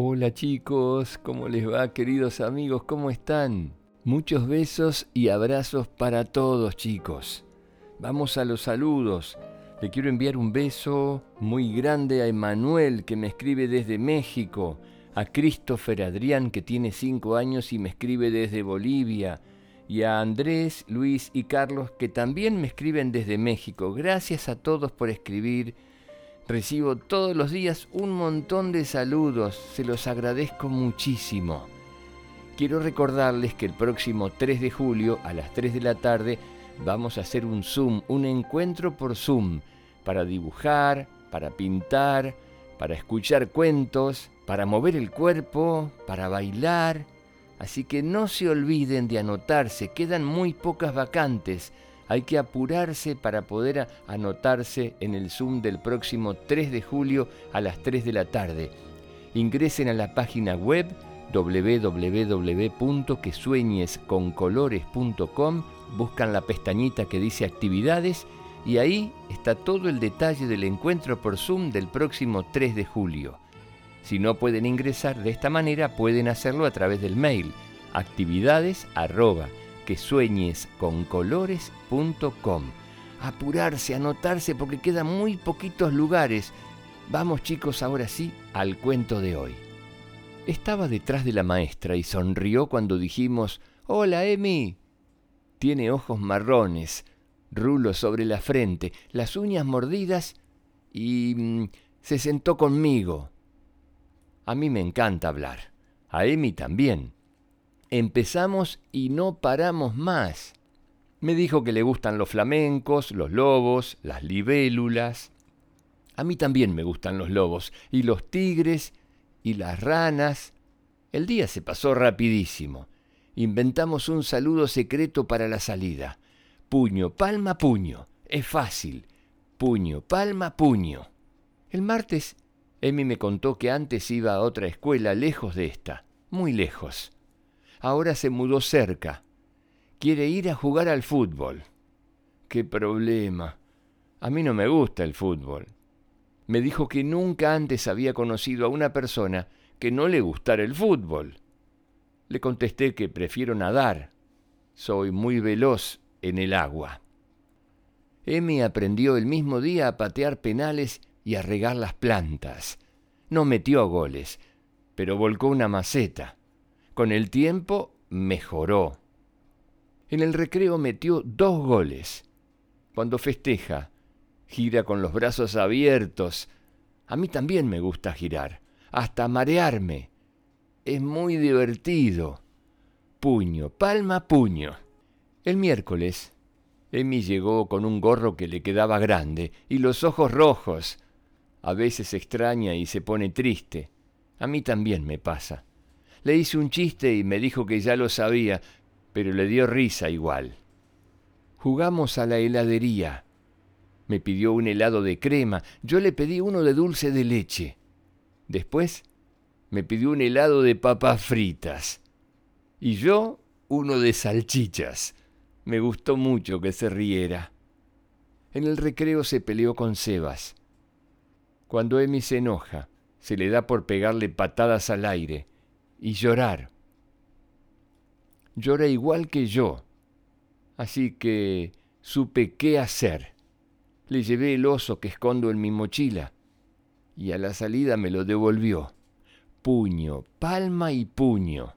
Hola chicos, ¿cómo les va queridos amigos? ¿Cómo están? Muchos besos y abrazos para todos chicos. Vamos a los saludos. Le quiero enviar un beso muy grande a Emanuel que me escribe desde México, a Christopher Adrián que tiene 5 años y me escribe desde Bolivia, y a Andrés, Luis y Carlos que también me escriben desde México. Gracias a todos por escribir Recibo todos los días un montón de saludos, se los agradezco muchísimo. Quiero recordarles que el próximo 3 de julio a las 3 de la tarde vamos a hacer un Zoom, un encuentro por Zoom, para dibujar, para pintar, para escuchar cuentos, para mover el cuerpo, para bailar. Así que no se olviden de anotarse, quedan muy pocas vacantes. Hay que apurarse para poder anotarse en el Zoom del próximo 3 de julio a las 3 de la tarde. Ingresen a la página web www.quesueñesconcolores.com, buscan la pestañita que dice actividades y ahí está todo el detalle del encuentro por Zoom del próximo 3 de julio. Si no pueden ingresar de esta manera, pueden hacerlo a través del mail actividades que sueñes con colores.com. Apurarse, anotarse porque quedan muy poquitos lugares. Vamos chicos, ahora sí, al cuento de hoy. Estaba detrás de la maestra y sonrió cuando dijimos, Hola, Emi. Tiene ojos marrones, rulos sobre la frente, las uñas mordidas y mm, se sentó conmigo. A mí me encanta hablar, a Emi también. Empezamos y no paramos más. Me dijo que le gustan los flamencos, los lobos, las libélulas. A mí también me gustan los lobos, y los tigres, y las ranas. El día se pasó rapidísimo. Inventamos un saludo secreto para la salida. Puño, palma, puño. Es fácil. Puño, palma, puño. El martes, Emi me contó que antes iba a otra escuela lejos de esta, muy lejos ahora se mudó cerca. Quiere ir a jugar al fútbol. ¡Qué problema! A mí no me gusta el fútbol. Me dijo que nunca antes había conocido a una persona que no le gustara el fútbol. Le contesté que prefiero nadar. Soy muy veloz en el agua. Emi aprendió el mismo día a patear penales y a regar las plantas. No metió goles, pero volcó una maceta. Con el tiempo mejoró. En el recreo metió dos goles. Cuando festeja, gira con los brazos abiertos. A mí también me gusta girar, hasta marearme. Es muy divertido. Puño, palma, puño. El miércoles, Emi llegó con un gorro que le quedaba grande y los ojos rojos. A veces extraña y se pone triste. A mí también me pasa. Le hice un chiste y me dijo que ya lo sabía, pero le dio risa igual. Jugamos a la heladería. Me pidió un helado de crema, yo le pedí uno de dulce de leche. Después me pidió un helado de papas fritas. Y yo uno de salchichas. Me gustó mucho que se riera. En el recreo se peleó con Sebas. Cuando Emi se enoja, se le da por pegarle patadas al aire y llorar. Llora igual que yo, así que supe qué hacer. Le llevé el oso que escondo en mi mochila y a la salida me lo devolvió. Puño, palma y puño.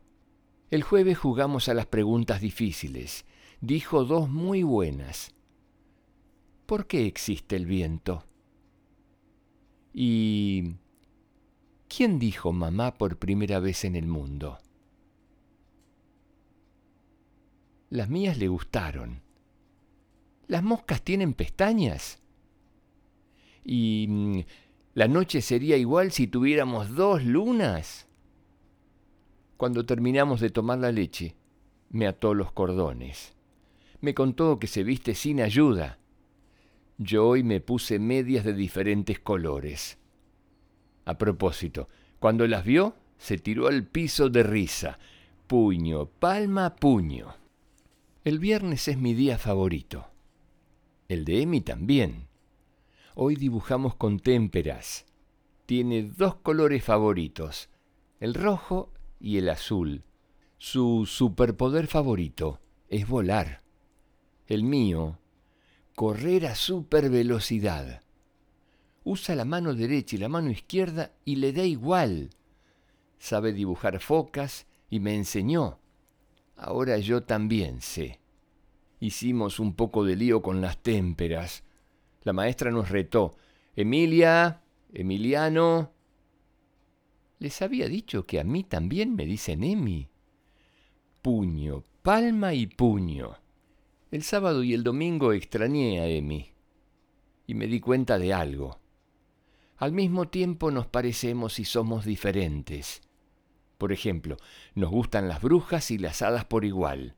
El jueves jugamos a las preguntas difíciles. Dijo dos muy buenas. ¿Por qué existe el viento? ¿Y ¿Quién dijo mamá por primera vez en el mundo? Las mías le gustaron. ¿Las moscas tienen pestañas? ¿Y mm, la noche sería igual si tuviéramos dos lunas? Cuando terminamos de tomar la leche, me ató los cordones. Me contó que se viste sin ayuda. Yo hoy me puse medias de diferentes colores. A propósito, cuando las vio, se tiró al piso de risa. Puño, palma, puño. El viernes es mi día favorito. El de Emi también. Hoy dibujamos con témperas. Tiene dos colores favoritos, el rojo y el azul. Su superpoder favorito es volar. El mío, correr a supervelocidad. Usa la mano derecha y la mano izquierda y le da igual. Sabe dibujar focas y me enseñó. Ahora yo también sé. Hicimos un poco de lío con las témperas. La maestra nos retó. Emilia, Emiliano. Les había dicho que a mí también me dicen Emi. Puño, palma y puño. El sábado y el domingo extrañé a Emi y me di cuenta de algo. Al mismo tiempo nos parecemos y somos diferentes. Por ejemplo, nos gustan las brujas y las hadas por igual.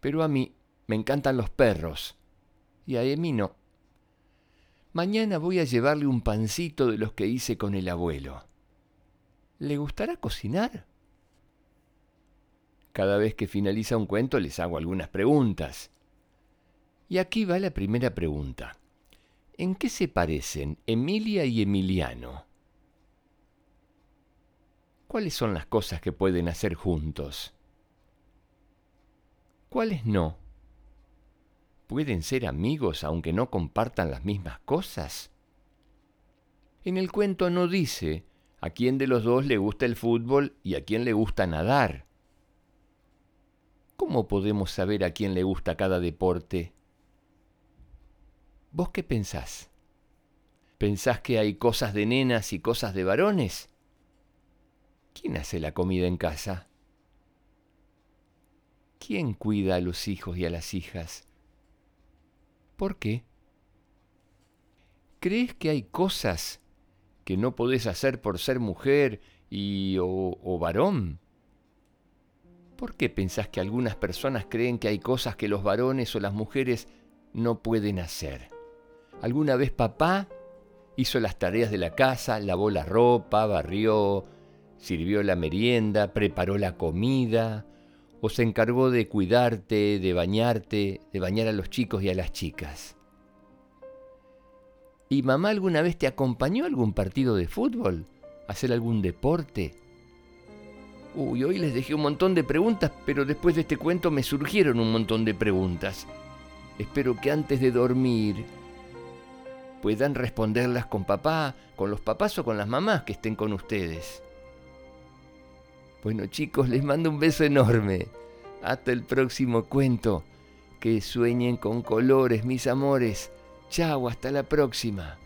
Pero a mí me encantan los perros y a Emi no. Mañana voy a llevarle un pancito de los que hice con el abuelo. ¿Le gustará cocinar? Cada vez que finaliza un cuento les hago algunas preguntas. Y aquí va la primera pregunta. ¿En qué se parecen Emilia y Emiliano? ¿Cuáles son las cosas que pueden hacer juntos? ¿Cuáles no? ¿Pueden ser amigos aunque no compartan las mismas cosas? En el cuento no dice a quién de los dos le gusta el fútbol y a quién le gusta nadar. ¿Cómo podemos saber a quién le gusta cada deporte? ¿Vos qué pensás? ¿Pensás que hay cosas de nenas y cosas de varones? ¿Quién hace la comida en casa? ¿Quién cuida a los hijos y a las hijas? ¿Por qué? ¿Crees que hay cosas que no podés hacer por ser mujer y o, o varón? ¿Por qué pensás que algunas personas creen que hay cosas que los varones o las mujeres no pueden hacer? Alguna vez papá hizo las tareas de la casa, lavó la ropa, barrió, sirvió la merienda, preparó la comida, o se encargó de cuidarte, de bañarte, de bañar a los chicos y a las chicas. ¿Y mamá alguna vez te acompañó a algún partido de fútbol? ¿A hacer algún deporte? Uy, hoy les dejé un montón de preguntas, pero después de este cuento me surgieron un montón de preguntas. Espero que antes de dormir puedan responderlas con papá, con los papás o con las mamás que estén con ustedes. Bueno chicos, les mando un beso enorme. Hasta el próximo cuento. Que sueñen con colores, mis amores. Chao, hasta la próxima.